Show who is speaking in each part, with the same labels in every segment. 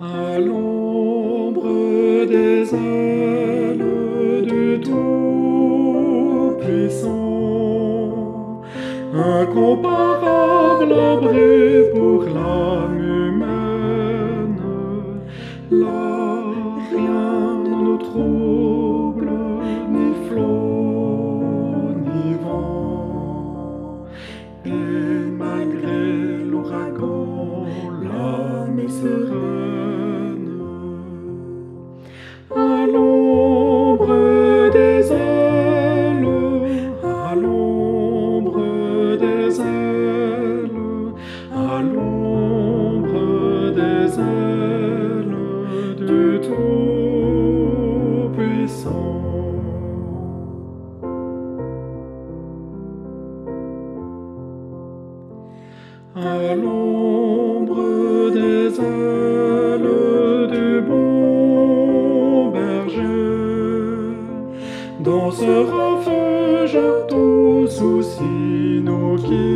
Speaker 1: à l'ombre des ailes du Tout-Puissant, incomparable abri pour l'âme humaine. Là, rien ne nous trouble, ni flot, ni vent. Et malgré l'ouragan, l'âme sereine. Du Tout-Puissant. À l'ombre des ailes du bon berger, dans ce refuge tout souci nous.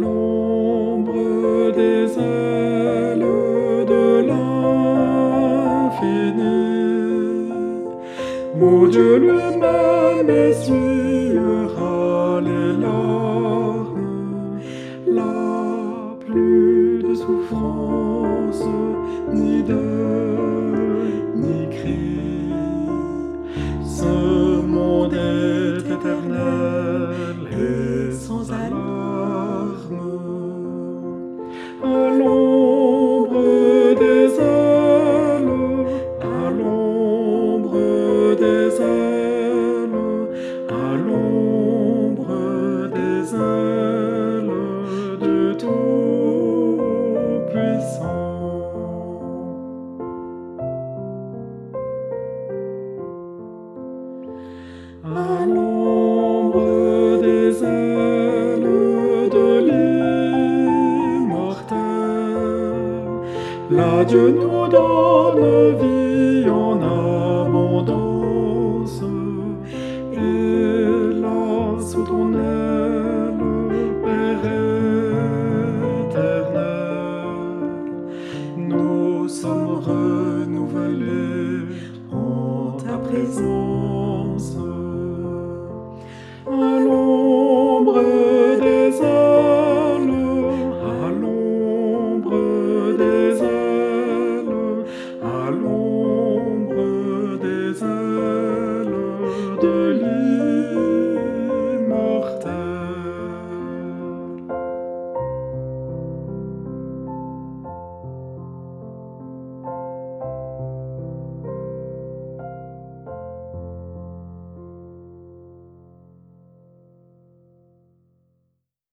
Speaker 1: l'ombre des ailes de l'infini, où Dieu lui-même essuiera Dieu nous donne vie